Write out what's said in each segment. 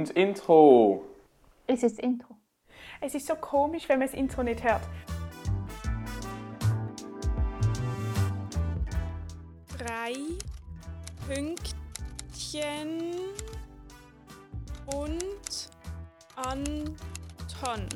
Und Intro. Ist jetzt Intro. Es ist so komisch, wenn man das Intro nicht hört. Drei Pünktchen und Anton.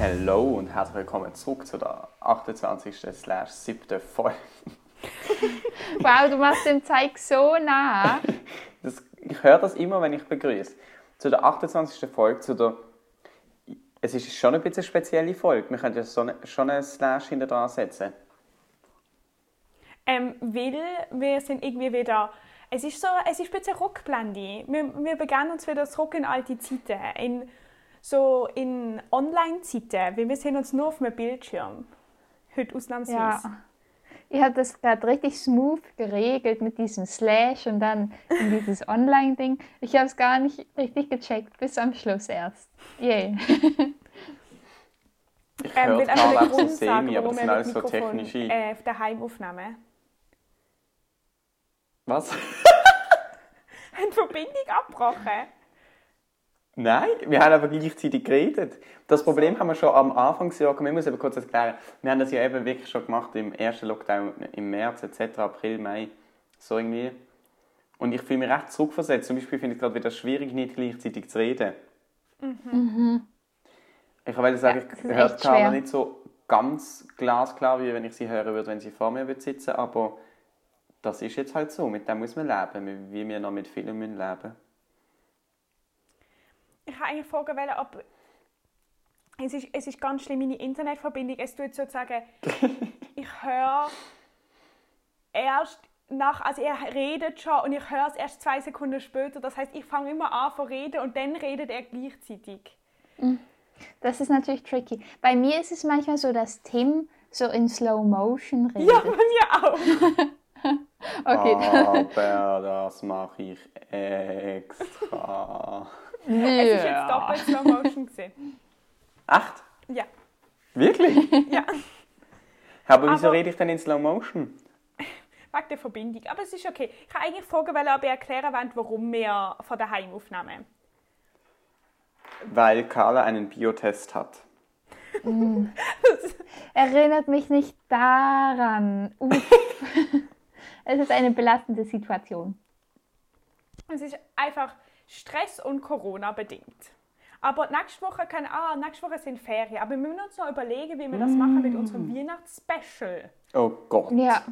Hallo und herzlich willkommen zurück zu der 28. slash 7. Folge. Wow, du machst den Zeig so nah. Das, ich höre das immer, wenn ich begrüße. Zu der 28. Folge, zu der... Es ist schon ein bisschen eine spezielle Folge. Wir können ja so eine, schon einen Slash hinter dran setzen. Ähm, weil wir sind irgendwie wieder. Es ist so, es ist ein bisschen Rückblende. Wir, wir begeben uns wieder zurück in alte Zeiten. In, so in Online-Zeiten, weil wir sehen uns nur auf einem Bildschirm. Heute ausnahmsweise. Ja. Ihr habt das gerade richtig smooth geregelt mit diesem Slash und dann in dieses Online-Ding. Ich habe es gar nicht richtig gecheckt, bis am Schluss erst. Yay. Ich Ähm, höre will einfach gerade den so Grund semi, sagen, aber warum das sind alles mit so technische... äh, auf der Heimaufnahme Was? eine Verbindung abgebrochen. Nein, wir haben aber gleichzeitig geredet. Das Problem haben wir schon am Anfangsjahr. Ich muss eben kurz erklären. Wir haben das ja eben wirklich schon gemacht im ersten Lockdown im März etc., April, Mai, so irgendwie. Und ich fühle mich recht zurückversetzt. Zum Beispiel finde ich es gerade wieder schwierig, nicht gleichzeitig zu reden. Ich wollte sagen, Ja, ich höre schwer. nicht so ganz glasklar, wie wenn ich sie hören würde, wenn sie vor mir würde sitzen aber das ist jetzt halt so. Mit dem muss man leben, wie wir noch mit vielen müssen leben Ich habe eigentlich fragen wollen, ob es ist, es ist ganz schlimm, meine Internetverbindung. Es tut sozusagen, ich höre erst nach, also er redet schon und ich höre es erst zwei Sekunden später. Das heißt, ich fange immer an zu reden und dann redet er gleichzeitig. Das ist natürlich tricky. Bei mir ist es manchmal so, dass Tim so in Slow Motion redet. Ja, bei mir auch. Okay. Aber das mache ich extra. Es ist jetzt doppelt Slow Motion gesehen. Echt? Ja, Wirklich? ja, Aber wieso Aber- rede ich denn in Slow Motion? wegen der Verbindung. Aber es ist okay. Ich habe eigentlich fragen wollen, ob ihr erklären wollt, warum wir von daheim aufnehmen. Weil Carla einen Biotest hat. Erinnert mich nicht daran. Uff. es ist eine belastende Situation. Es ist einfach Stress und Corona bedingt. Aber nächste Woche kann, ah, nächste Woche sind Ferien. Aber wir müssen uns noch überlegen, wie wir das machen mit unserem Weihnachtsspecial. Oh Gott. Ja.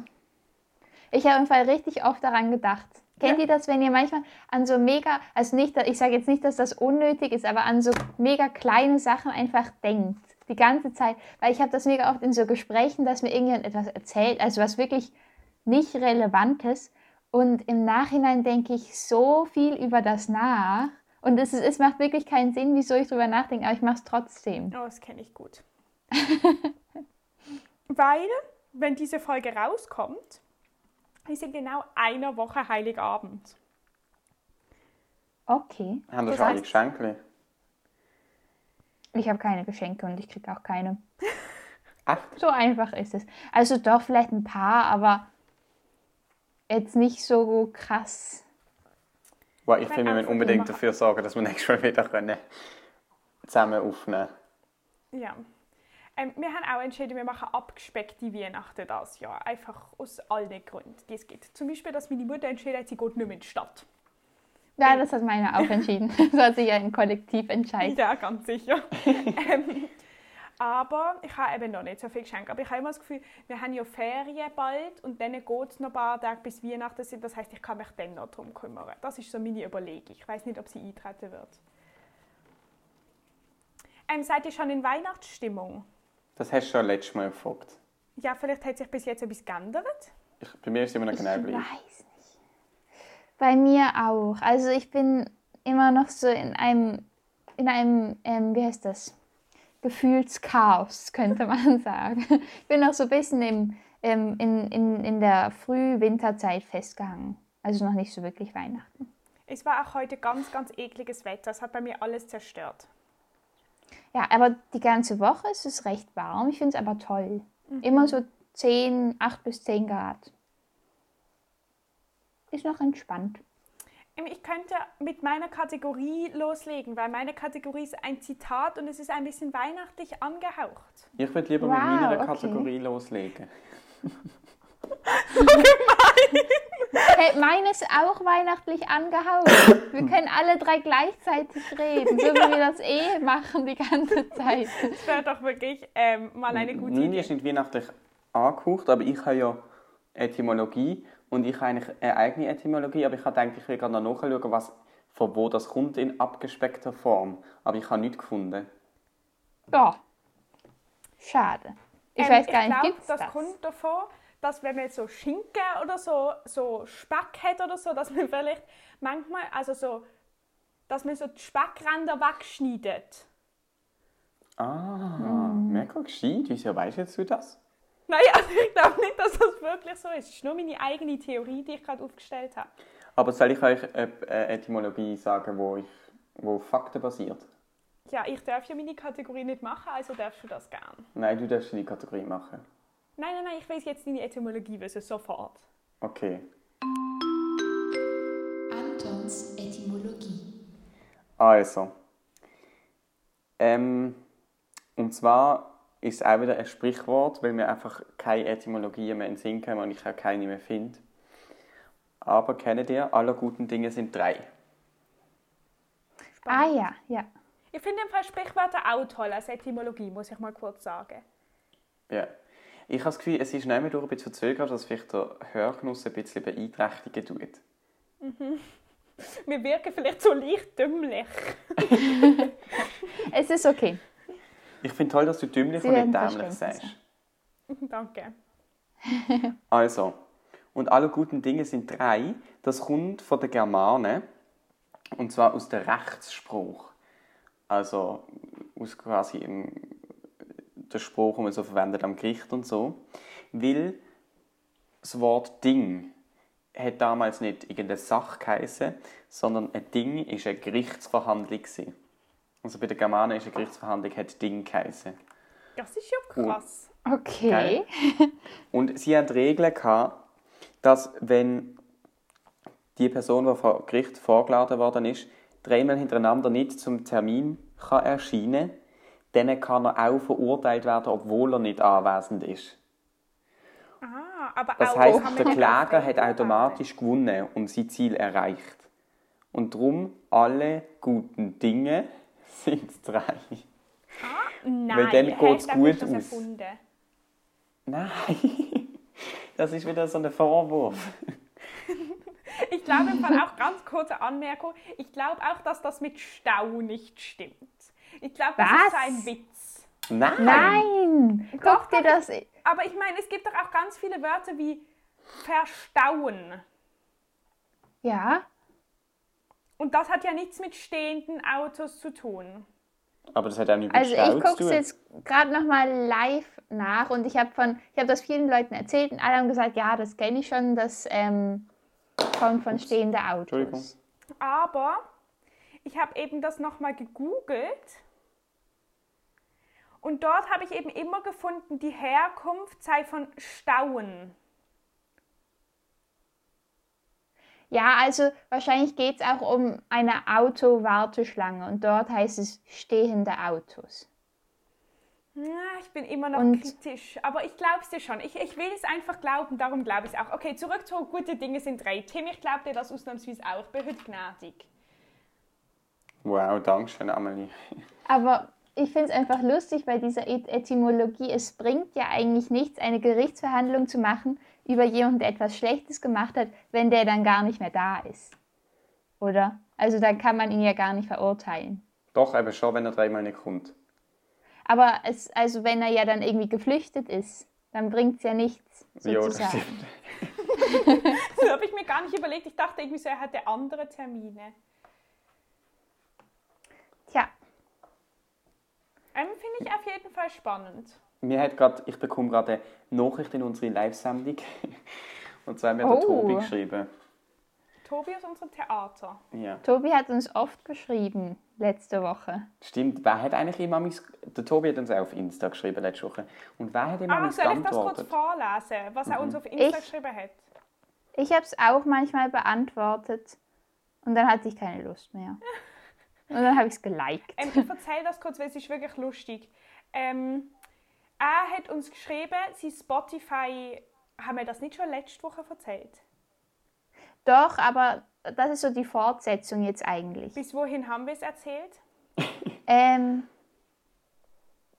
Ich habe im Fall richtig oft daran gedacht. Kennt ihr das, wenn ihr manchmal an so mega, also nicht, ich sage jetzt nicht, dass das unnötig ist, aber an so mega kleine Sachen einfach denkt. Die ganze Zeit. Weil ich habe das mega oft in so Gesprächen, dass mir irgendjemand etwas erzählt, also was wirklich nicht Relevantes. Und im Nachhinein denke ich so viel über das nach. Und es, ist, es macht wirklich keinen Sinn, wieso ich drüber nachdenke, aber ich mache es trotzdem. Oh, das kenne ich gut. Weil, wenn diese Folge rauskommt, ist in genau einer Woche Heiligabend. Okay. Haben wir Das schon heißt- Geschenke? Ich habe keine Geschenke und ich kriege auch keine. Echt? So einfach ist es. Also doch vielleicht ein paar, aber jetzt nicht so krass. Well, ich finde, wir müssen unbedingt immer- dafür sorgen, dass wir nächstes Mal wieder können zusammen aufnehmen Ja. Ähm, wir haben auch entschieden, wir machen abgespeckte Weihnachten das Jahr. Einfach aus allen Gründen, die es gibt. Zum Beispiel, dass meine Mutter entschieden hat, sie geht nicht mehr in die Stadt. Ja, das hat meine auch entschieden. Das hat sich ja ein Kollektiv entschieden. Ja, ganz sicher. ähm, aber ich habe eben noch nicht so viel geschenkt. Aber ich habe immer das Gefühl, wir haben ja Ferien bald und dann geht es noch ein paar Tage bis Weihnachten sind. Das heißt, ich kann mich dann noch darum kümmern. Das ist so meine Überlegung. Ich weiß nicht, ob sie eintreten wird. Ähm, seid ihr schon in Weihnachtsstimmung? Das hast du schon letztes Mal gefragt. Ja, vielleicht hat sich bis jetzt etwas geändert. Ich, bei mir ist es immer noch Ich genau weiß gleich. nicht. Bei mir auch. Also ich bin immer noch so in einem, in einem, ähm, wie heißt das? Gefühlschaos, könnte man sagen. Ich bin noch so ein bisschen im, ähm, in, in, in der Frühwinterzeit festgehangen. Also noch nicht so wirklich Weihnachten. Es war auch heute ganz, ganz ekliges Wetter. Es hat bei mir alles zerstört. Ja, aber die ganze Woche ist es recht warm. Ich finde es aber toll. Immer so 10, 8 bis 10 Grad. Ist noch entspannt. Ähm, Ich könnte mit meiner Kategorie loslegen, weil meine Kategorie ist ein Zitat und es ist ein bisschen weihnachtlich angehaucht. Ich würde lieber mit Wow, meiner okay. Kategorie loslegen. Hey, meines auch weihnachtlich angehaucht. Wir können alle drei gleichzeitig reden, so wie wir das eh machen die ganze Zeit. Das wäre doch wirklich ähm, mal eine gute Meine Idee. ist nicht weihnachtlich angehaucht, aber ich habe ja Etymologie und ich habe eigentlich eine eigene Etymologie, aber ich habe gedacht, ich will gerade noch nachschauen, was, von wo das kommt in abgespeckter Form. Aber ich habe nichts gefunden. Ja. Schade. Ich Ähm, weiß gar nicht, gibt das, das? kommt davon, dass wenn man so Schinken oder so, so Speck hat oder so, dass man vielleicht manchmal, also so, dass man so die Speckränder wegschneidet. Ah, Hm. mega gescheit. Wieso weißt jetzt du das? Nein, also ich glaube nicht, dass das wirklich so ist. Es ist nur meine eigene Theorie, die ich gerade aufgestellt habe. Aber soll ich euch eine Etymologie sagen, wo, ich, wo faktenbasiert? Ja, ich darf ja meine Kategorie nicht machen, also darfst du das gern. Nein, du darfst die Kategorie machen. Nein, nein, nein, ich weiß jetzt deine Etymologie wissen, sofort. Okay. Antons Etymologie. Also. Ähm, und zwar ist auch wieder ein Sprichwort, weil wir einfach keine Etymologie mehr in den Sinn kommen und ich auch keine mehr finde. Aber kennt ihr, alle guten Dinge sind drei. Ah ja, ja. Ich finde im Fall Sprichwörter auch toll als Etymologie, muss ich mal kurz sagen. Ja. Ich habe das Gefühl, es ist nicht mehr durch ein bisschen verzögert, dass vielleicht der Hörgenuss ein bisschen beeinträchtigen tut. Wir wirken vielleicht so leicht dümmlich. Es ist okay. Ich finde toll, dass du dümmlich Sie und nicht dämlich sagst. Danke. Also, und alle guten Dinge sind drei. Das kommt von den Germanen. Und zwar aus dem Rechtsspruch. Also aus quasi der Spruch, den man so verwendet am Gericht und so. Weil das Wort Ding hat damals nicht irgendeine Sache geheißen, sondern ein Ding ist eine Gerichtsverhandlung. gewesen. Also bei ist eine Gerichtsverhandlung hat Ding geheißen. Das ist ja krass. Okay. Geil. Und sie haben die Regel gehabt, dass wenn die Person, die vor Gericht vorgeladen worden ist, dreimal hintereinander nicht zum Termin kann erscheinen dann kann er auch verurteilt werden, obwohl er nicht anwesend ist. Ah, aber Das auch heißt, kann der Kläger hat automatisch gewonnen und sein Ziel erreicht. Und darum, alle guten Dinge sind drei. Nein, Weil dann ich glaub, gut das aus. Erfunden. Nein, das ist wieder so ein Vorwurf. Ich glaube im Fall auch ganz kurze Anmerkung. Ich glaube auch, dass das mit Stau nicht stimmt. Ich glaube, das Was? ist ein Witz. Nein! Nein! Guck Doch, dir das. Aber ich meine, es gibt doch auch ganz viele Wörter wie verstauen. Ja. Und das hat ja nichts mit stehenden Autos zu tun. Aber das hat auch nicht mit Also ich gucke es jetzt gerade nochmal live nach und ich habe von, ich habe das vielen Leuten erzählt und alle haben gesagt, ja, das kenne ich schon, das ähm, kommt von stehenden Entschuldigung. Autos. Aber ich habe eben das nochmal gegoogelt. Und dort habe ich eben immer gefunden, die Herkunft sei von Stauen. Ja, also wahrscheinlich geht es auch um eine Autowarteschlange und dort heißt es stehende Autos. Ja, ich bin immer noch Und- kritisch, aber ich glaube es dir schon. Ich, ich will es einfach glauben, darum glaube ich es auch. Okay, zurück zu gute Dinge sind drei. Tim, ich glaube dir das ausnahmsweise auch. Heute gnädig. Wow, danke schön, Amelie. Aber ich finde es einfach lustig bei dieser Et Etymologie. Es bringt ja eigentlich nichts, eine Gerichtsverhandlung zu machen über jemanden, der etwas Schlechtes gemacht hat, wenn der dann gar nicht mehr da ist. Oder? Also dann kann man ihn ja gar nicht verurteilen. Doch, eben schon, wenn er dreimal nicht kommt. Aber es, also wenn er ja dann irgendwie geflüchtet ist, dann bringt es ja nichts, Ja, das sozusagen. stimmt. Das habe ich mir gar nicht überlegt. Ich dachte irgendwie so, er hatte andere Termine. Tja, Ähm, Finde ich auf jeden Fall spannend. Mir hat grad, ich bekomme gerade eine Nachricht in unsere Live-Sendung. Und zwar hat mir Oh. der Tobi geschrieben. Tobi aus unserem Theater. Ja. Tobi hat uns oft geschrieben, letzte Woche. Stimmt, wer hat eigentlich immer mis- Der Tobi hat uns auch auf Insta geschrieben letzte Woche. Und wer hat immer Ah, soll ich das kurz vorlesen, was er uns auf Insta Ich- geschrieben hat? Ich habe es auch manchmal beantwortet und dann hatte ich keine Lust mehr. Und dann habe ich es geliked. Ähm, ich erzähle das kurz, weil es ist wirklich lustig. Ähm, hat uns geschrieben, sein Spotify, haben wir das nicht schon letzte Woche erzählt? Doch, aber das ist so die Fortsetzung jetzt eigentlich. Bis wohin haben wir es erzählt? Ähm,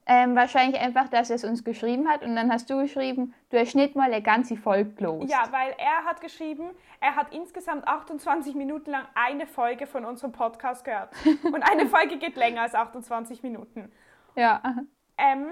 ähm, wahrscheinlich einfach, dass er es uns geschrieben hat und dann hast du geschrieben, du hast nicht mal eine ganze Folge gelost. Ja, weil er hat geschrieben, er hat insgesamt 28 Minuten lang eine Folge von unserem Podcast gehört. Und eine Folge geht länger als 28 Minuten. ja. Ähm,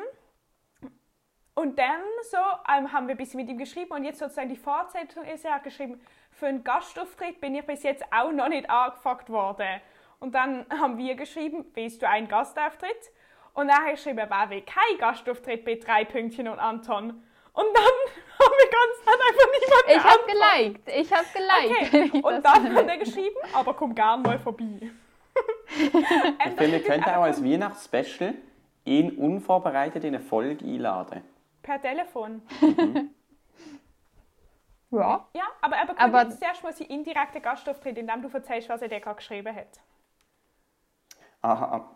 und dann so ähm, haben wir ein bisschen mit ihm geschrieben und jetzt sozusagen die Fortsetzung ist, er hat geschrieben, für einen Gastauftritt bin ich bis jetzt auch noch nicht angefragt worden. Und dann haben wir geschrieben, willst du einen Gastauftritt? Und er hat geschrieben, wer will kein Gastauftritt bei drei Pünktchen und Anton? Und dann haben wir ganz hat einfach niemand Ich habe geliked, ich habe geliked. Okay. Und dann hat er geschrieben, aber komm gern mal vorbei. Ich finde, wir könnten auch als Weihnachtsspecial ihn unvorbereitet in eine Folge einladen. Per Telefon. Ja. Ja, aber er bekommt Aber- jetzt zuerst mal seinen indirekten Gastauftritt, indem du erzählst, was er dir gerade geschrieben hat. Aha.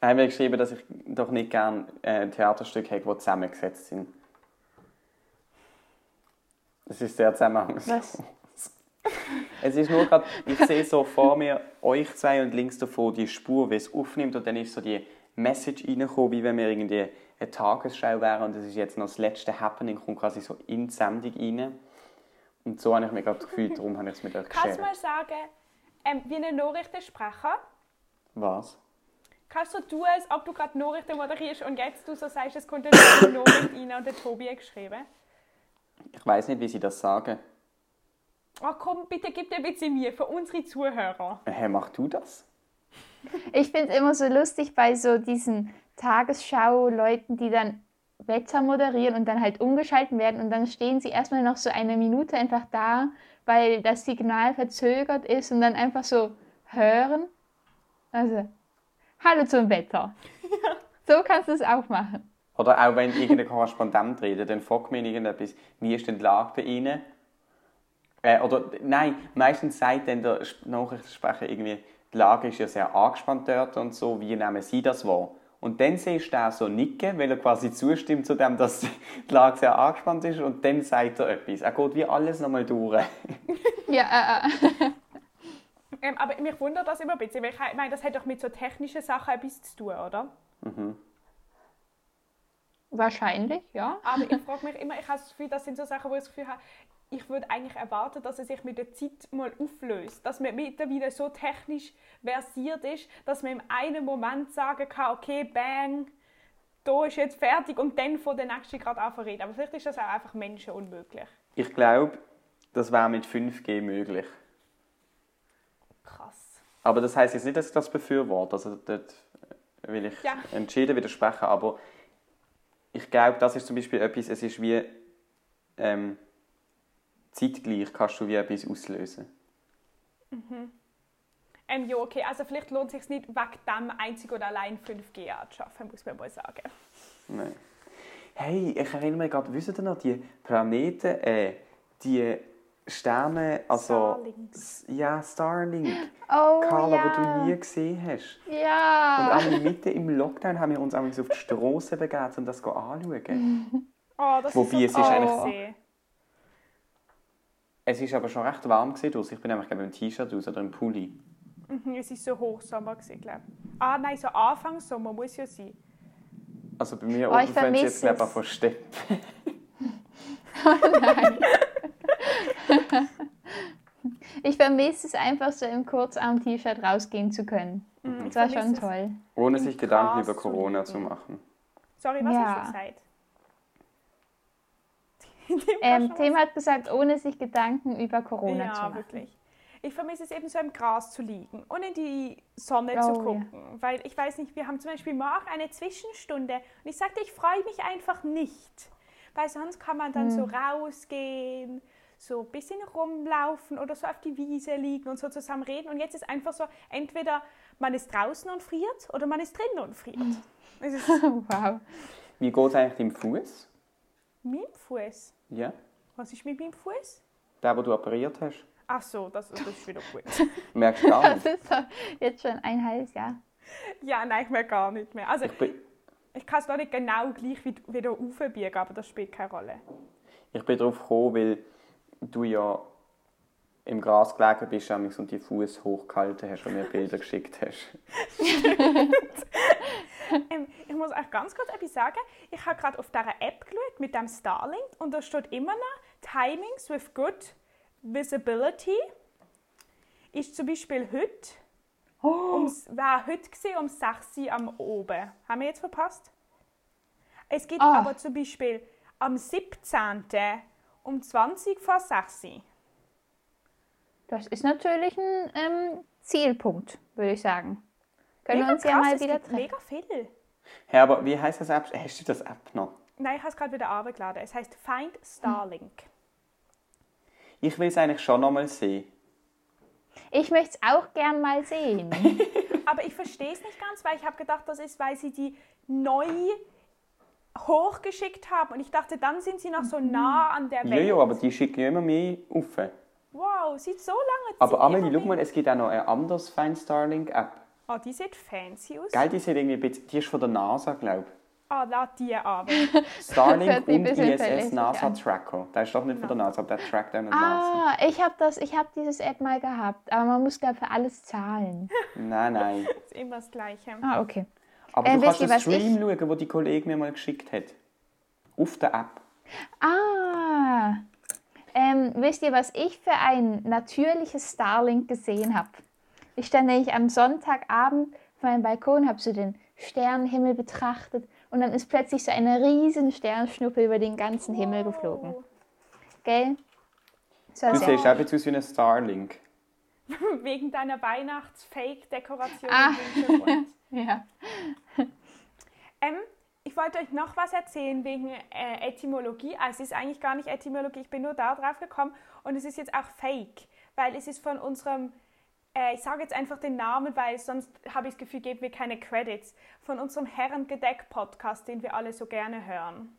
Er hat mir geschrieben, dass ich doch nicht gerne äh, Theaterstücke hätte, die zusammengesetzt sind. Das ist sehr zusammenhangslos. Was? Es ist nur gerade, ich sehe so vor mir euch zwei und links davon die Spur, wie es aufnimmt und dann ist so die Message reingekommen, wie wenn wir irgendwie eine Tagesschau wären und das ist jetzt noch das letzte Happening, kommt quasi so in die Sendung rein. Und so habe ich mir gerade gefühlt, darum habe ich es mit euch Kannst du mal sagen, ähm, wie ein Nachrichtensprecher, Was? kannst du so tun, als ob du gerade Nachrichten moderierst und jetzt du so sagst, es kommt eine Nachricht rein und der Tobi hat geschrieben? Ich weiß nicht, wie sie das sagen. Oh komm, bitte gib dir ein bisschen Mühe für unsere Zuhörer. Hä, mach du das? Ich finde es immer so lustig bei so diesen Tagesschau-Leuten, die dann Wetter moderieren und dann halt umgeschalten werden und dann stehen sie erstmal noch so eine Minute einfach da, weil das Signal verzögert ist und dann einfach so hören. Also, hallo zum Wetter. So kannst du es auch machen. Oder auch wenn irgendein Korrespondent redet, dann fragt man ihn irgendetwas, wie ist denn die Lage bei Ihnen? Äh, oder nein, meistens sagt dann der Sp- Nachrichtensprecher irgendwie, die Lage ist ja sehr angespannt dort und so, wie nehmen Sie das wahr? Und dann siehst du auch so nicken, weil er quasi zustimmt zu dem, dass die Lage sehr angespannt ist und dann sagt er etwas. Er geht wie alles nochmal durch. Ja, äh, äh. Ähm, aber mich wundert das immer ein bisschen, weil ich meine, das hat doch mit so technischen Sachen etwas zu tun, oder? wahrscheinlich, ja. Aber ich frage mich immer, ich habe das Gefühl, das sind so Sachen, wo ich das Gefühl habe, ich würde eigentlich erwarten, dass es sich mit der Zeit mal auflöst. Dass man mittlerweile so technisch versiert ist, dass man im einen Moment sagen kann, okay, bang, da ist jetzt fertig und dann von der nächsten gerade anfangen Aber vielleicht ist das auch einfach menschenunmöglich. Ich glaube, das wäre mit 5G möglich. Krass. Aber das heißt jetzt nicht, dass ich das befürworte. Also dort will ich Ja. entschieden widersprechen. Aber ich glaube, das ist zum Beispiel etwas, es ist wie ähm, zeitgleich kannst du wie etwas auslösen. Ähm, ja, okay, also vielleicht lohnt es sich nicht wegen dem einzig oder allein 5G anzuschaffen, muss man mal sagen. Nein. Hey, ich erinnere mich gerade, wisst ihr noch, die Planeten, äh, die Sterne, also... Starlinks. S- Ja, Starlink. Oh, Carla, ja. wo du nie gesehen hast. Und Ja. alle mitten im Lockdown haben wir uns auf die Straße begeben, um das anzuschauen. Oh, das Wobei, ist es so ist toll eigentlich-. Es ist aber schon recht warm gewesen. Ich bin nämlich ich, im T-Shirt aus oder im Pulli. Mhm, Es war so Hochsommer, gewesen, glaube ich. Ah nein, so Anfang Sommer muss ja sein. Also bei mir Oh, ich oben fängt es jetzt glaube ich von Steppen. Ich vermisse es einfach so im Kurzarm-T-Shirt rausgehen zu können. Mhm, Das war schon toll. Ohne sich Gedanken über zu Corona liegen. zu machen. Sorry, was Ja. hast du gesagt? Ähm, Tim hat gesagt, ohne sich Gedanken über Corona zu ja, machen. wirklich. Ich vermisse es eben so im Gras zu liegen und in die Sonne Oh, zu ja. gucken. Weil ich weiß nicht, wir haben zum Beispiel morgen eine Zwischenstunde und ich sagte, ich freue mich einfach nicht. Weil sonst kann man dann Hm. so rausgehen, so ein bisschen rumlaufen oder so auf die Wiese liegen und so zusammen reden. Und jetzt ist einfach so, entweder man ist draußen und friert oder man ist drinnen und friert. Es ist wow. Wie geht es eigentlich deinem Fuß? Mit dem Fuß. Ja. Was ist mit meinem Fuß? Der, den du operiert hast. Ach so, das, das ist wieder gut. Merkst du gar Das nicht. ist doch jetzt schon ein halbes Jahr. ja, nein, ich merke gar nicht mehr. Also Ich bin, ich kann es noch nicht genau gleich wie- wieder aufbiegen, aber das spielt keine Rolle. ich bin darauf gekommen, weil du ja im Gras gelegen bist amigs und die Fuß hochgehalten hast und mir Bilder geschickt hast. Ähm, ich muss euch ganz kurz etwas sagen. Ich habe gerade auf dieser App geschaut mit dem Starlink und da steht immer noch Timings with good visibility. Ist zum Beispiel heute, ums, war heute gewesen, um 6 Uhr am Oben. Haben wir jetzt verpasst? Es gibt Ah. aber zum Beispiel am 17. um 20 vor 6 Uhr. Das ist natürlich ein ähm, Zielpunkt, würde ich sagen. Können wir Mega uns ja krass, mal es wieder treffen. mega viel. Hey, aber wie heißt das App? Hast du das App noch? Nein, ich habe es gerade wieder runtergeladen. Es heißt Find Starlink. Ich will es eigentlich schon noch mal sehen. Ich möchte es auch gern mal sehen. Aber ich verstehe es nicht ganz, weil ich habe gedacht, das ist, weil sie die neu hochgeschickt haben. Und ich dachte, dann sind sie noch so nah an der Ja, Welt. ja, aber die schicken ja immer mehr auf. Wow, sieht so lange Aber Zeit- Amelie, immer schau mal, es gibt auch noch eine andere Find Starlink App. Oh, die sieht fancy aus. Gell, die, sieht irgendwie ein bisschen, die ist von der NASA, glaube Ah, lad die ich. hört Starlink und bisschen ISS NASA an. Tracker. Der ist doch nicht von der NASA, aber der trackt auch nicht NASA. ah, ich habe das, ich habe dieses App mal gehabt, aber man muss glaube für alles zahlen. Nein, nein. Das ist immer das Gleiche. Ah, okay. Aber Äh, du kannst ihr, den Stream ich- schauen, den die Kollege mir mal geschickt hat. Auf der App. Ah, ähm, wisst ihr, was ich für ein natürliches Starlink gesehen habe? Ich stand nämlich am Sonntagabend auf meinem Balkon, habe so den Sternenhimmel betrachtet und dann ist plötzlich so eine riesen Sternschnuppe über den ganzen Himmel geflogen. Gell? Du siehst auch jetzt aus wie ein Starlink. Wegen deiner Weihnachts-Fake-Dekoration Ah. im Hintergrund. Ja. Ähm, ich wollte euch noch was erzählen wegen äh, Etymologie. Also es ist eigentlich gar nicht Etymologie, ich bin nur da drauf gekommen und es ist jetzt auch Fake, weil es ist von unserem, äh, ich sage jetzt einfach den Namen, weil sonst habe ich das Gefühl, geben wir keine Credits, von unserem Herrengedeck-Podcast, den wir alle so gerne hören.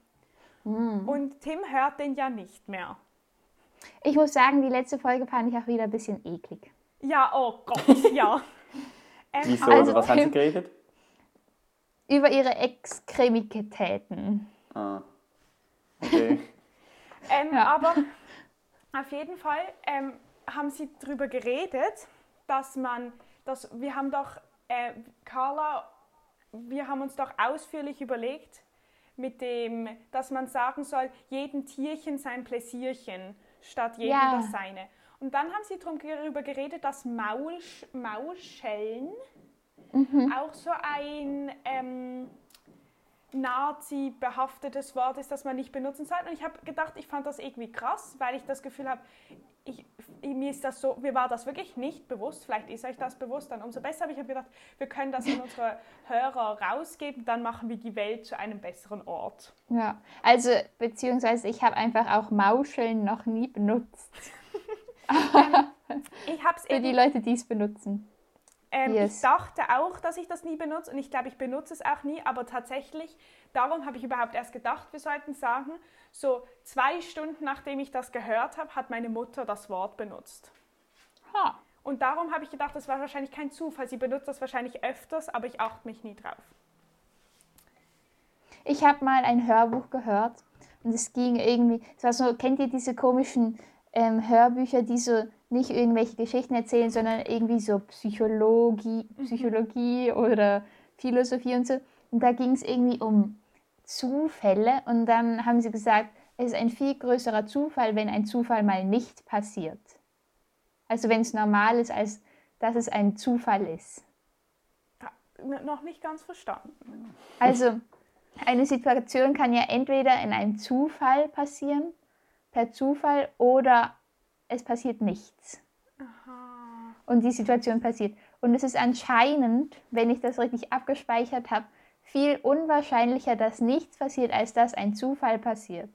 Und Tim hört den ja nicht mehr. Ich muss sagen, die letzte Folge fand ich auch wieder ein bisschen eklig. Ja, oh Gott, ja. Ähm, Wieso? Also, Oder was haben sie geredet? Über ihre Extremitäten. Ah. Okay. Ähm, Ja. Aber auf jeden Fall ähm, haben sie darüber geredet, dass man, dass wir haben doch, äh, Carla, wir haben uns doch ausführlich überlegt, mit dem, dass man sagen soll, jedem Tierchen sein Pläsierchen statt jedem Ja. das seine. Und dann haben sie darüber geredet, dass Maulsch, Maulschellen auch so ein ähm, Nazi-behaftetes Wort ist, das man nicht benutzen sollte. Und ich habe gedacht, ich fand das irgendwie krass, weil ich das Gefühl habe, mir ist das so, mir war das wirklich nicht bewusst. Vielleicht ist euch das bewusst, dann umso besser. Aber ich habe gedacht, wir können das an unsere Hörer rausgeben, dann machen wir die Welt zu einem besseren Ort. Ja, also beziehungsweise ich habe einfach auch Mauscheln noch nie benutzt. Ich habe es Für die Leute, die es benutzen. Ähm, Yes. Ich dachte auch, dass ich das nie benutze und ich glaube, ich benutze es auch nie, aber tatsächlich, darum habe ich überhaupt erst gedacht, wir sollten sagen, so zwei Stunden nachdem ich das gehört habe, hat meine Mutter das Wort benutzt. Ha. Und darum habe ich gedacht, das war wahrscheinlich kein Zufall. Sie benutzt das wahrscheinlich öfters, aber ich achte mich nie drauf. Ich habe mal ein Hörbuch gehört und es ging irgendwie, es war so, kennt ihr diese komischen ähm, Hörbücher, die so nicht irgendwelche Geschichten erzählen, sondern irgendwie so Psychologie, Psychologie oder Philosophie und so. Und da ging es irgendwie um Zufälle und dann haben sie gesagt, es ist ein viel größerer Zufall, wenn ein Zufall mal nicht passiert. Also wenn es normal ist, als dass es ein Zufall ist. N noch nicht ganz verstanden. Also eine Situation kann ja entweder in einem Zufall passieren, per Zufall, oder es passiert nichts. Und die Situation passiert. Und es ist anscheinend, wenn ich das richtig abgespeichert habe, viel unwahrscheinlicher, dass nichts passiert, als dass ein Zufall passiert.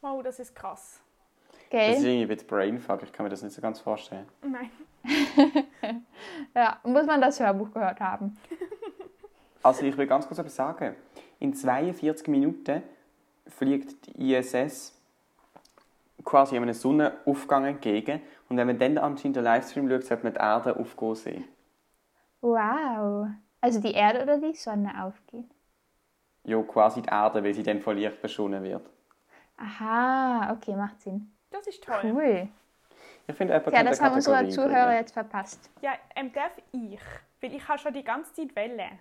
Wow, das ist krass. Das ist irgendwie ein bisschen Brainfuck, ich kann mir das nicht so ganz vorstellen. Nein. Ja, muss man das Hörbuch gehört haben. Also ich will ganz kurz etwas sagen. In 42 Minuten fliegt die ISS quasi einem Sonnenaufgang entgegen und wenn man dann anscheinend den Livestream schaut, sollte man die Erde aufgehen sehen. Wow. Also die Erde oder die Sonne aufgeht. Ja, quasi die Erde, weil sie dann von Licht beschonen wird. Aha, okay, macht Sinn. Das ist toll. Cool. Ich finde, Ja, das haben unsere Zuhörer bringen. jetzt verpasst. Ja, ähm, darf ich? Weil ich habe schon die ganze Zeit Welle.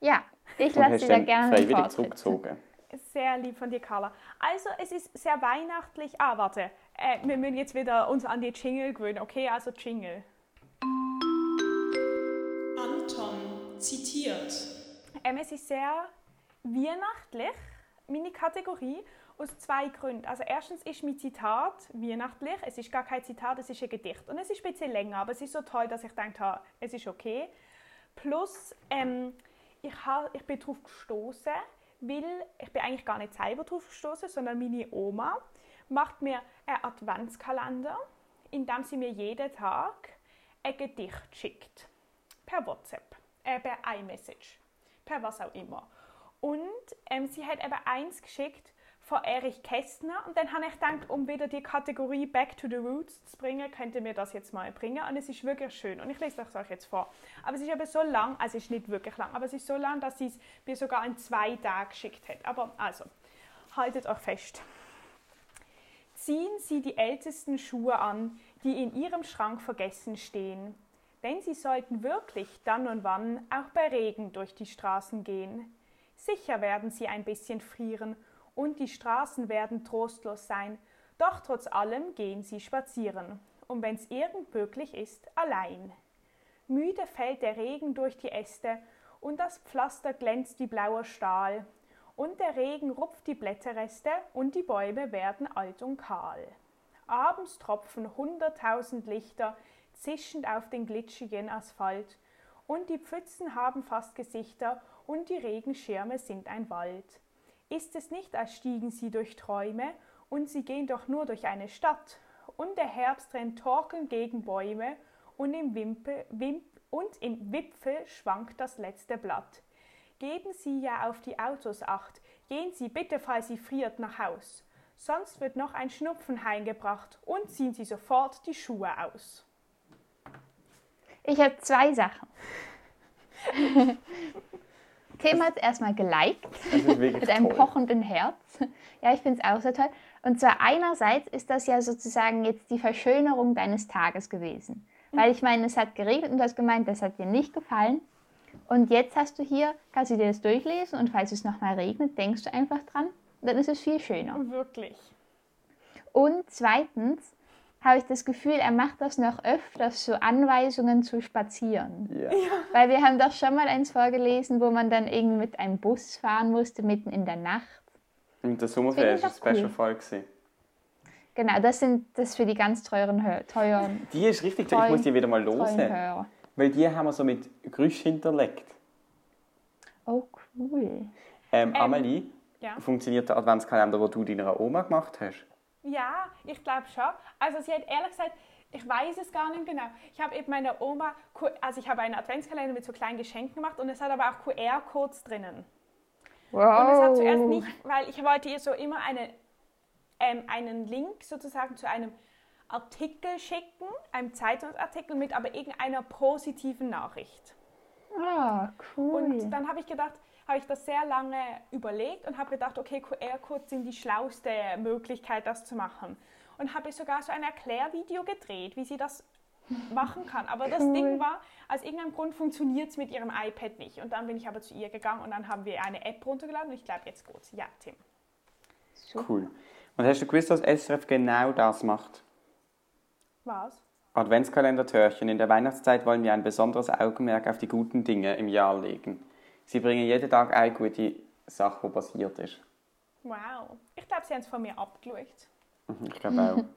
Ja, ich lasse dir da dann gerne freiwillig zurückgezogen. Sehr lieb von dir, Carla. Also, es ist sehr weihnachtlich. Ah, warte. Äh, wir müssen jetzt wieder uns an die Jingle gewöhnen. Okay, also Jingle. Ähm, es ist sehr weihnachtlich, meine Kategorie, aus zwei Gründen. Also erstens ist mein Zitat weihnachtlich. Es ist gar kein Zitat, es ist ein Gedicht. Und es ist ein bisschen länger, aber es ist so toll, dass ich gedacht habe, es ist okay. Plus, ähm, ich, ha, ich bin darauf gestoßen, weil ich bin eigentlich gar nicht selber darauf gestoßen, sondern meine Oma macht mir einen Adventskalender, in dem sie mir jeden Tag ein Gedicht schickt. Per WhatsApp, äh, per iMessage, per was auch immer. Und ähm, sie hat eben eins geschickt von Erich Kästner und dann habe ich gedacht, um wieder die Kategorie Back to the Roots zu bringen, könnte mir das jetzt mal bringen und es ist wirklich schön und ich lese es euch jetzt vor. Aber es ist eben so lang, also es ist nicht wirklich lang, aber es ist so lang, dass sie es mir sogar in zwei Tagen geschickt hat. Aber also, haltet euch fest. Ziehen Sie die ältesten Schuhe an, die in Ihrem Schrank vergessen stehen. Denn Sie sollten wirklich dann und wann auch bei Regen durch die Straßen gehen. Sicher werden Sie ein bisschen frieren und die Straßen werden trostlos sein, doch trotz allem gehen Sie spazieren. Und wenn's irgend möglich ist, allein. Müde fällt der Regen durch die Äste und das Pflaster glänzt wie blauer Stahl. Und der Regen rupft die Blätterreste und die Bäume werden alt und kahl. Abends tropfen hunderttausend Lichter zischend auf den glitschigen Asphalt. Und die Pfützen haben fast Gesichter und die Regenschirme sind ein Wald. Ist es nicht, als stiegen sie durch Träume und sie gehen doch nur durch eine Stadt? Und der Herbst rennt torkelnd gegen Bäume und im, Wimpel, Wimp, und im Wipfel schwankt das letzte Blatt. Geben Sie ja auf die Autos acht. Gehen Sie bitte, falls Sie friert, nach Haus. Sonst wird noch ein Schnupfen heimgebracht und ziehen Sie sofort die Schuhe aus. Ich habe zwei Sachen. Tim hat es erstmal geliked mit einem toll. pochenden Herz. Ja, ich finde es auch sehr toll. Und zwar einerseits ist das ja sozusagen jetzt die Verschönerung deines Tages gewesen. Weil ich meine, es hat geregnet und du hast gemeint, das hat dir nicht gefallen. Und jetzt hast du hier, kannst du dir das durchlesen und falls es nochmal regnet, denkst du einfach dran. Dann ist es viel schöner. Wirklich. Und zweitens habe ich das Gefühl, er macht das noch öfters, so Anweisungen zu spazieren. Ja. Weil wir haben doch schon mal eins vorgelesen, wo man dann irgendwie mit einem Bus fahren musste, mitten in der Nacht. Und der Sommerferien war eine doch cool. Special-Folge. gewesen. Genau, das sind das für die ganz teuren, Hör teuren, Die ist richtig Toll. ich muss die wieder mal teuren. Hörer. Weil die haben wir so mit Gerüsch hinterlegt. Oh, cool. Ähm, Ähm, Amelie, ja. funktioniert der Adventskalender, den du deiner Oma gemacht hast? Ja, ich glaube schon. Also sie hat ehrlich gesagt, ich weiß es gar nicht genau. Ich habe eben meiner Oma, also ich habe einen Adventskalender mit so kleinen Geschenken gemacht und es hat aber auch QR-Codes drinnen. Wow. Und es hat zuerst nicht, weil ich wollte ihr so immer eine, ähm, einen Link sozusagen zu einem Artikel schicken, einem Zeitungsartikel mit aber irgendeiner positiven Nachricht. Ah, cool. Und dann habe ich gedacht, habe ich das sehr lange überlegt und habe gedacht, okay, QR-Codes sind die schlauste Möglichkeit, das zu machen. Und habe sogar so ein Erklärvideo gedreht, wie sie das machen kann. Aber das Cool. Ding war, aus irgendeinem Grund funktioniert es mit ihrem iPad nicht. Und dann bin ich aber zu ihr gegangen und dann haben wir eine App runtergeladen und ich glaube, jetzt geht's. Ja, Tim. Super. Cool. Und hast du gewusst, dass SRF genau das macht? Was? Adventskalender-Törchen. In der Weihnachtszeit wollen wir ein besonderes Augenmerk auf die guten Dinge im Jahr legen. Sie bringen jeden Tag eine gute Sache, die passiert ist. Wow. Ich glaube, sie haben es von mir abgeschaut. Mhm, Ich glaube auch.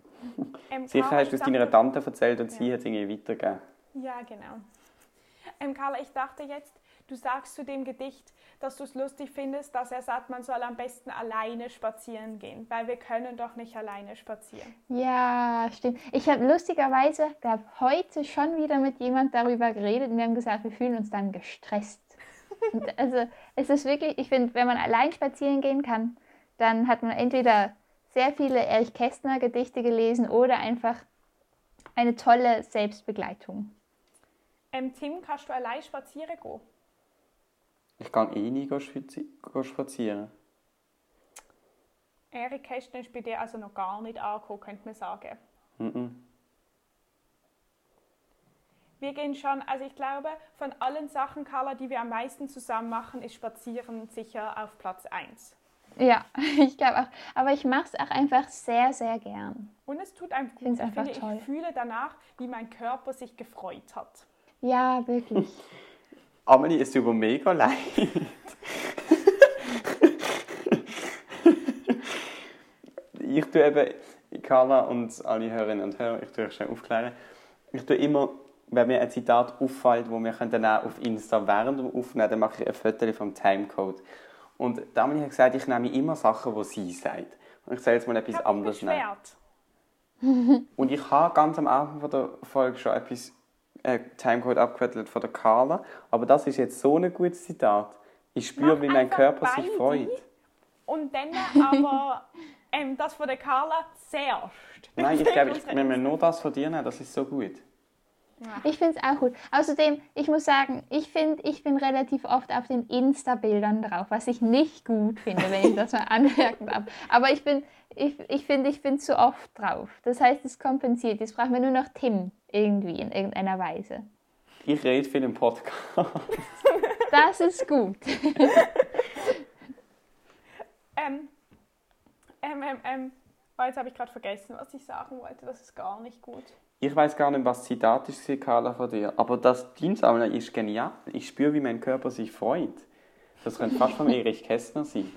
Ähm, Sicher hast du es deiner Tante erzählt und sie hat es irgendwie weitergegeben. Ja, genau. Ähm, Carla, ich dachte jetzt, du sagst zu dem Gedicht, dass du es lustig findest, dass er sagt, man soll am besten alleine spazieren gehen, weil wir können doch nicht alleine spazieren. Ja, stimmt. Ich habe lustigerweise, glaube heute schon wieder mit jemand darüber geredet und wir haben gesagt, wir fühlen uns dann gestresst. Also es ist wirklich, ich finde, wenn man allein spazieren gehen kann, dann hat man entweder sehr viele Erich Kästner Gedichte gelesen oder einfach eine tolle Selbstbegleitung. Ähm, Tim, kannst du allein spazieren gehen? Ich kann eh nie spazieren. Erik Kästner ist bei dir also noch gar nicht angekommen, könnte man sagen. Mhm. Wir gehen schon, also ich glaube, von allen Sachen, Carla, die wir am meisten zusammen machen, ist Spazieren sicher auf Platz 1. Ja, ich glaube auch. Aber ich mache es auch einfach sehr, sehr gern. Und es tut einem gut. Find's Ich, einfach finde, toll. ich fühle danach, wie mein Körper sich gefreut hat. Ja, wirklich. Amelie, es tut mir mega leid. ich tue eben, Carla und alle Hörerinnen und Hörer, ich tue euch schnell aufklären. Ich tue immer, wenn mir ein Zitat auffällt, wo wir dann auch auf Insta während dem Aufnehmen, dann mache ich ein Foto vom Timecode. Und Amelie hat gesagt, ich nehme immer Sachen, die sie sagt. Und ich soll jetzt mal Ich etwas mich anderes nehmen. Und ich habe ganz am Anfang von der Folge schon etwas äh, Timecode abgewettelt von der Carla, aber das ist jetzt so ein gutes Zitat. Ich spüre, Mach wie mein Körper sich freut. Und dann aber ähm, das von der Carla zuerst. Nein, ich glaube, ich Unsere nehme nur das von dir nehmen, das ist so gut. Ich finde es auch gut. Außerdem, ich muss sagen, ich finde, ich bin relativ oft auf den Insta-Bildern drauf, was ich nicht gut finde, wenn ich das mal anmerken darf. Aber ich bin, ich, ich finde, ich bin zu oft drauf. Das heißt, es kompensiert. Jetzt brauchen wir nur noch Tim irgendwie in irgendeiner Weise. Ich rede viel im Podcast. Das ist gut. Ähm, ähm, ähm, ähm. Oh, jetzt habe ich gerade vergessen, was ich sagen wollte. Das ist gar nicht gut. Ich weiß gar nicht, was Zitat ist, Carla, von dir, aber das Dienstsammeln ist genial. Ich spüre, wie mein Körper sich freut. Das könnte fast von Erich Kästner sein.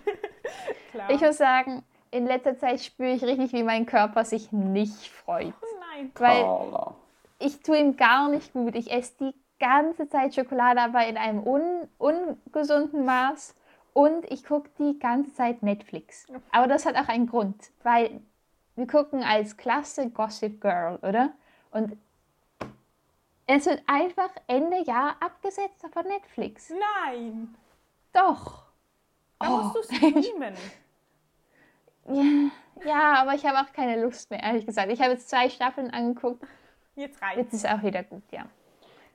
Klar. Ich muss sagen, in letzter Zeit spüre ich richtig, wie mein Körper sich nicht freut. oh nein. Weil Carla. ich tue ihm gar nicht gut. Ich esse die ganze Zeit Schokolade, aber in einem un ungesunden Maß. Und ich gucke die ganze Zeit Netflix. Aber das hat auch einen Grund, weil wir gucken als Klasse Gossip Girl, oder? Und es wird einfach Ende Jahr abgesetzt von Netflix. Nein. Doch. Da Oh. musst du streamen. Ja, ja, aber ich habe auch keine Lust mehr, ehrlich gesagt. Ich habe jetzt zwei Staffeln angeguckt. Jetzt reicht Jetzt ist auch wieder gut, ja.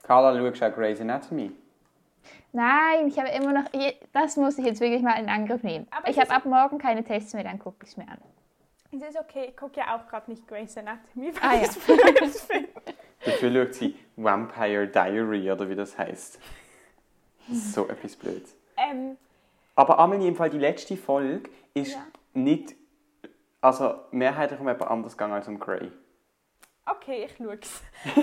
Carla, schaust du Grey's Anatomy? Nein, ich habe immer noch. Das muss ich jetzt wirklich mal in Angriff nehmen. Aber ich es habe ab morgen keine Tests mehr, dann gucke ich es mir an. Es ist okay, ich gucke ja auch gerade nicht Grey's Anatomy, weil Ah, ich ja. es blöd finde. Dafür schaut sie Vampire Diary oder wie das heißt. So etwas Blödes. Ähm, Aber Amelie, im Fall die letzte Folge ist Ja. nicht, also mehrheitlich um jemand anders gegangen als um Grey. okay, ich schaue es.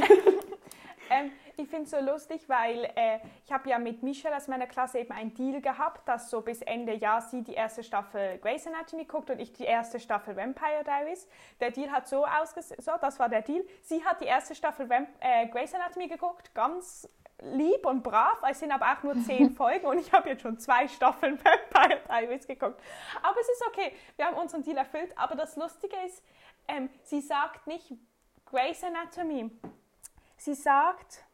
ähm, ich finde es so lustig, weil äh, ich habe ja mit Michelle aus meiner Klasse eben einen Deal gehabt, dass so bis Ende Jahr sie die erste Staffel Grey's Anatomy guckt und ich die erste Staffel Vampire Diaries. Der Deal hat so ausgesehen, so, das war der Deal. Sie hat die erste Staffel Vamp äh, Grey's Anatomy geguckt, ganz lieb und brav. Es sind aber auch nur zehn Folgen und ich habe jetzt schon zwei Staffeln Vampire Diaries geguckt. Aber es ist okay, wir haben unseren Deal erfüllt. Aber das Lustige ist, ähm, sie sagt nicht Grey's Anatomy. Sie sagt,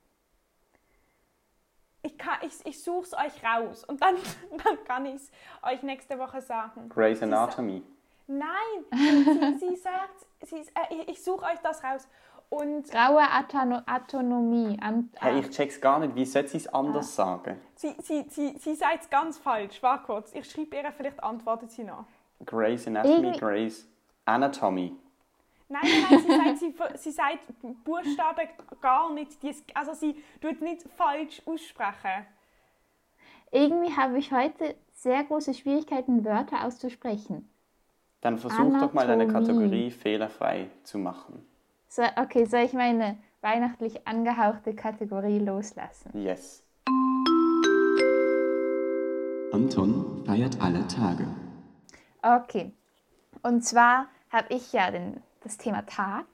kann- ich, ich suche es euch raus und dann, dann kann ich es euch nächste Woche sagen. Grey's Anatomy. Nein, sie, sie sagt, sie, äh, ich- suche euch das raus. Und Graue Atano Autonomie. An, Hey, ich check's gar nicht. Wie soll sie es anders Ah. sagen? sie, sie, sie, sie sagt es ganz falsch. Warte kurz, ich schreibe ihr, vielleicht antwortet sie noch. Grey's Anatomy, Irgendwie- Grey's Anatomy. Nein, nein, nein sie, sagt, sie, sie sagt Buchstaben gar nicht. Also sie tut nicht falsch aussprechen. irgendwie habe ich heute sehr große Schwierigkeiten, Wörter auszusprechen. Dann versuch doch mal deine Anatomie. Kategorie fehlerfrei zu machen. So, okay, soll ich meine weihnachtlich angehauchte Kategorie loslassen? Yes. Anton feiert alle Tage. Okay. Und zwar habe ich ja den, das Thema Tag.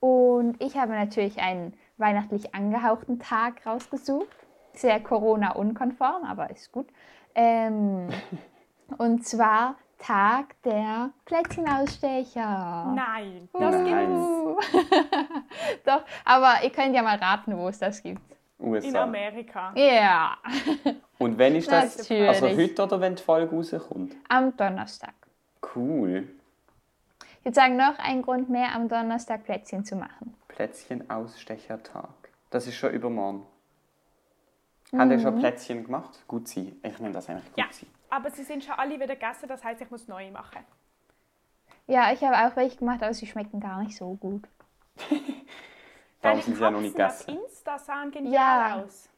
Und ich habe natürlich einen weihnachtlich angehauchten Tag rausgesucht. sehr Corona-unkonform, aber ist gut. Ähm, und zwar Tag der Plätzchenausstecher. Nein, das Nein. gibt Doch, aber ihr könnt ja mal raten, wo es das gibt. in USA. Amerika. Ja, Und wenn ist das? Natürlich. Also heute oder wenn die Folge rauskommt? am Donnerstag. Cool. Ich würde sagen, noch ein Grund mehr, am Donnerstag Plätzchen zu machen. Plätzchen-Ausstechertag. Das ist schon übermorgen. Haben ihr schon Plätzchen gemacht? Gut sein. Ich nenne das eigentlich gut Ja, sein. aber sie sind schon alle wieder gegessen, das heißt, ich muss neue machen. Ja, ich habe auch welche gemacht, aber sie schmecken gar nicht so gut. Darum sind sie ja noch nicht gegessen. auf Insta sahen genial Ja. aus.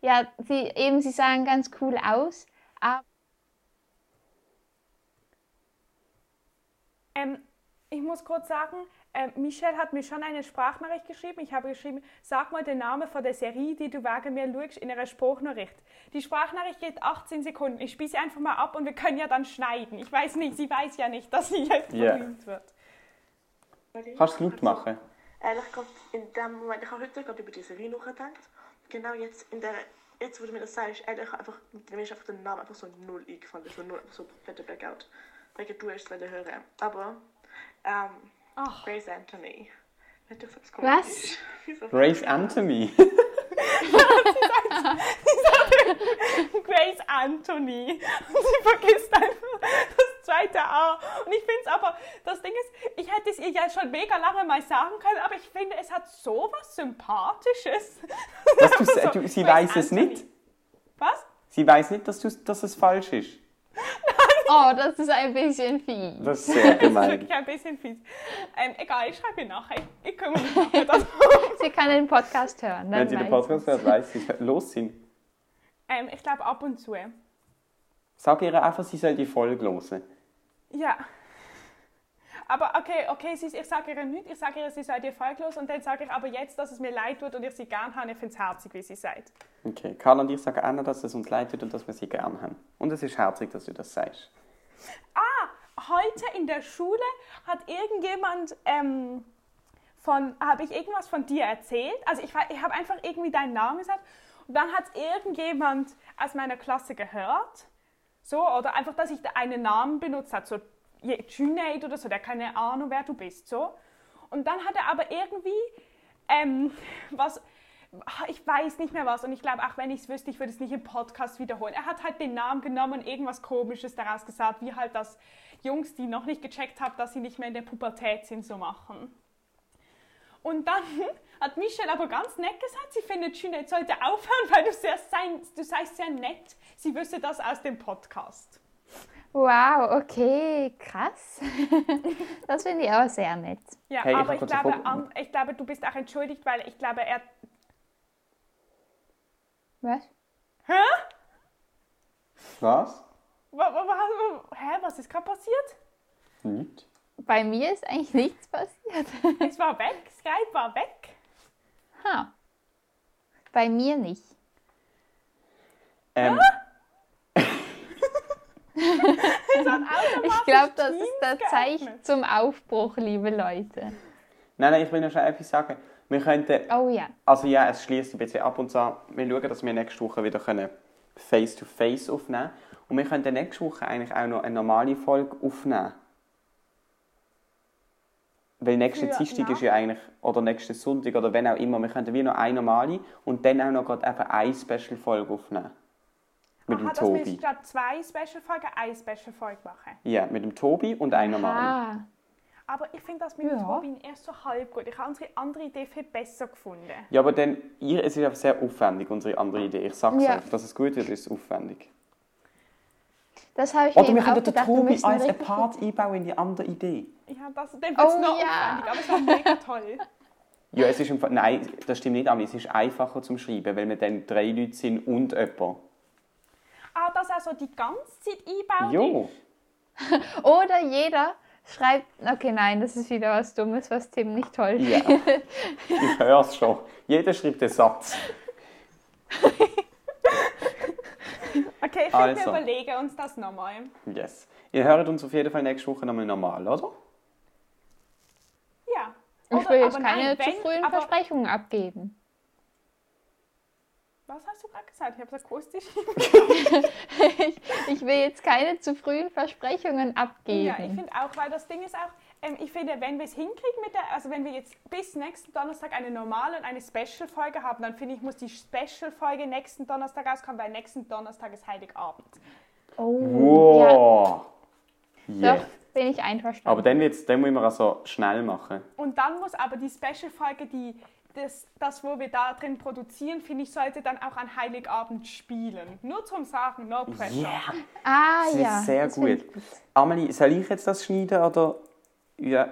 Ja, sie, eben, sie sahen ganz cool aus, aber Ähm, ich muss kurz sagen, ähm, Michelle hat mir schon eine Sprachnachricht geschrieben. Ich habe geschrieben, sag mal den Namen von der Serie, die du wegen mir schaust, in einer Sprachnachricht. Die Sprachnachricht geht 18 Sekunden. Ich spiele sie einfach mal ab und wir können ja dann schneiden. Ich weiß nicht, sie weiß ja nicht, dass sie jetzt Ja. verfilmt wird. Kannst du laut machen? Ehrlich gesagt, in dem Moment, ich habe heute gerade über die Serie nachgedacht. Genau jetzt, in der, jetzt wo du mir das sagst, ehrlich, einfach, mir ist einfach der Name einfach so null eingefallen. So null, einfach so kompletter Blackout. Wegen du wieder hören. Aber, ähm, Ach. Grace Anthony. Was? Grace Anthony. Grace Anthony. Und sie vergisst einfach das zweite A. Und ich finde es aber, das Ding ist, ich hätte es ihr ja schon mega lange mal sagen können, aber ich finde, es hat so was Sympathisches. Was du, So, du, sie Grace weiß es Anthony. nicht. Was? Sie weiß nicht, dass, du, dass es falsch ist. Oh, das ist ein bisschen fies. Das ist sehr Das ist gemein. wirklich ein bisschen fies. Ähm, egal, ich schreibe ihr nachher. Ich, ich kümmere mich nachher darum. Sie kann den Podcast hören. Dann Wenn sie den Podcast hört, weiß sie es. Los sind. ähm, ich glaube ab und zu. Sag ihr einfach, sie soll die Folge hören. Ja. Aber okay, okay, sie, ich sage ihr nicht, ich sage ihr, sie sei dir folglos und dann sage ich aber jetzt, dass es mir leid tut und ich sie gern habe. Ich finde es herzig, wie sie seid. Okay, Karl und ich sagen auch noch, dass es uns leid tut und dass wir sie gern haben. Und es ist herzig, dass du das sagst. Ah, heute in der Schule hat irgendjemand ähm, von, habe ich irgendwas von dir erzählt? Also ich, ich habe einfach irgendwie deinen Namen gesagt und dann hat irgendjemand aus meiner Klasse gehört, so, oder einfach, dass ich da einen Namen benutzt habe, so Junaid oder so, der keine Ahnung, wer du bist, so. Und dann hat er aber irgendwie ähm, was, ah, ich weiß nicht mehr was und ich glaube, auch wenn ich es wüsste, ich würde es nicht im Podcast wiederholen. Er hat halt den Namen genommen und irgendwas Komisches daraus gesagt, wie halt das Jungs, die noch nicht gecheckt haben, dass sie nicht mehr in der Pubertät sind, so machen. Und dann hat Michelle aber ganz nett gesagt, sie findet Junaid sollte aufhören, weil du, sehr sein, du seist sehr nett. Sie wüsste das aus dem Podcast. Wow, okay, krass. das finde ich auch sehr nett. Ja, Hey, ich aber ich eine glaube, an- ich glaube, du bist auch entschuldigt, weil ich glaube, er... Was? Hä? Was? Wa- wa- wa- Hä, was ist gerade passiert? Nicht? Bei mir ist eigentlich nichts passiert. Es war weg, Skype war weg. ha. Bei mir nicht. Ähm, Ich glaube, das ist das Teams Zeichen zum Aufbruch, liebe Leute. nein, nein, ich will noch schnell etwas sagen. Wir könnten, Oh ja. also ja, es schließt ein bisschen ab und zu. Wir schauen, dass wir nächste Woche wieder können face-to-face aufnehmen Und wir könnten nächste Woche eigentlich auch noch eine normale Folge aufnehmen. Weil nächsten Für Dienstag ist ja eigentlich, oder nächsten Sonntag oder wenn auch immer, wir könnten wie noch eine normale und dann auch noch gerade einfach eine Special-Folge aufnehmen. Mit dem Aha, dass wir Tobi. statt zwei Special-Folgen eine Special-Folge machen. Ja, mit dem Tobi und eine normale. Aber ich finde das mit Ja. dem Robin erst so halb gut. Ich habe unsere andere Idee viel besser gefunden. Ja, aber dann, ihr, es ist einfach sehr aufwendig, unsere andere Idee. Ich sag's Ja. euch, dass es gut wird, ist es aufwendig. das habe ich Oder wir auch können den Tobi als ein Part einbauen in die andere Idee. Ja, das, dann wird es Oh noch ja. aufwendig, aber es war mega toll. Ja, es ist im Fall, nein, das stimmt nicht, aber es ist einfacher zum Schreiben, weil wir dann drei Leute sind und jemand. Ah, dass er so die ganze Zeit einbaut Jo. Oder jeder schreibt. Okay, nein, das ist wieder was Dummes, was Tim nicht toll ja. ich höre es schon. Jeder schreibt einen Satz. Okay, ich Also. finde, wir überlegen uns das nochmal. Yes. Ihr hört uns auf jeden Fall nächste Woche nochmal normal, oder? Ja. Ich will jetzt aber keine nein, zu wenn- frühen aber- Versprechungen abgeben. Was hast du gerade gesagt? Ich habe es akustisch. ich, ich will jetzt keine zu frühen Versprechungen abgeben. Ja, ich finde auch, weil das Ding ist auch, ähm, ich finde, wenn wir es hinkriegen mit der, also wenn wir jetzt bis nächsten Donnerstag eine normale und eine Special-Folge haben, dann finde ich, muss die Special-Folge nächsten Donnerstag rauskommen, weil nächsten Donnerstag ist Heiligabend. oh, Wow. ja, Yeah. doch, bin ich einverstanden. Aber dann, wird's, dann müssen wir also schnell machen. Und dann muss aber die Special-Folge, die, das, das, wo wir da drin produzieren, finde ich, sollte dann auch an Heiligabend spielen. Nur zum Sagen, no pressure. Yeah. ah Das ja, ist sehr das gut. Amelie, soll ich jetzt das schneiden oder... Ja.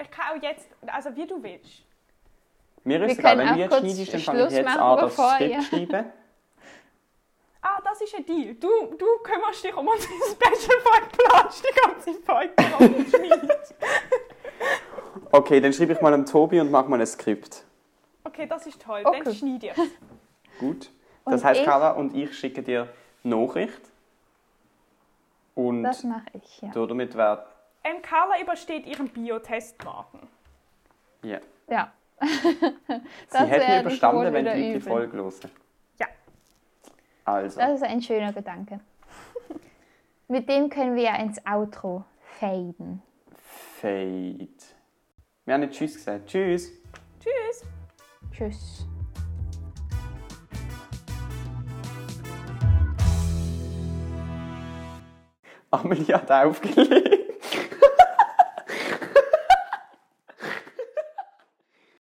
Ich kann auch jetzt, also wie du willst. Mir ist egal, können wenn auch du jetzt kurz schneidest, dann fange ich jetzt machen, an, das bevor Skript ihr- schreiben. Ah, das ist ein Deal. Du, du kümmerst dich um unsere Special-Folge, planst die ganze Folge und schneidest. Okay, dann schreibe ich mal am Tobi und mache mal ein Skript. Okay, das ist toll. Okay. Dann schneide ich Gut. Das Und heißt, ich- Carla und ich schicken dir Nachricht. Und Das mache ich, ja. damit wäre... ähm, Carla übersteht ihren Biotest morgen. Ja. ja. Sie Das hätten überstanden, wenn die die. Folge hören. Ja. Also, Das ist ein schöner Gedanke. Mit dem können wir ja ins Outro faden. Fade. Wir haben nicht Tschüss gesagt. Tschüss. Tschüss. Tschüss. Amelie hat aufgelegt.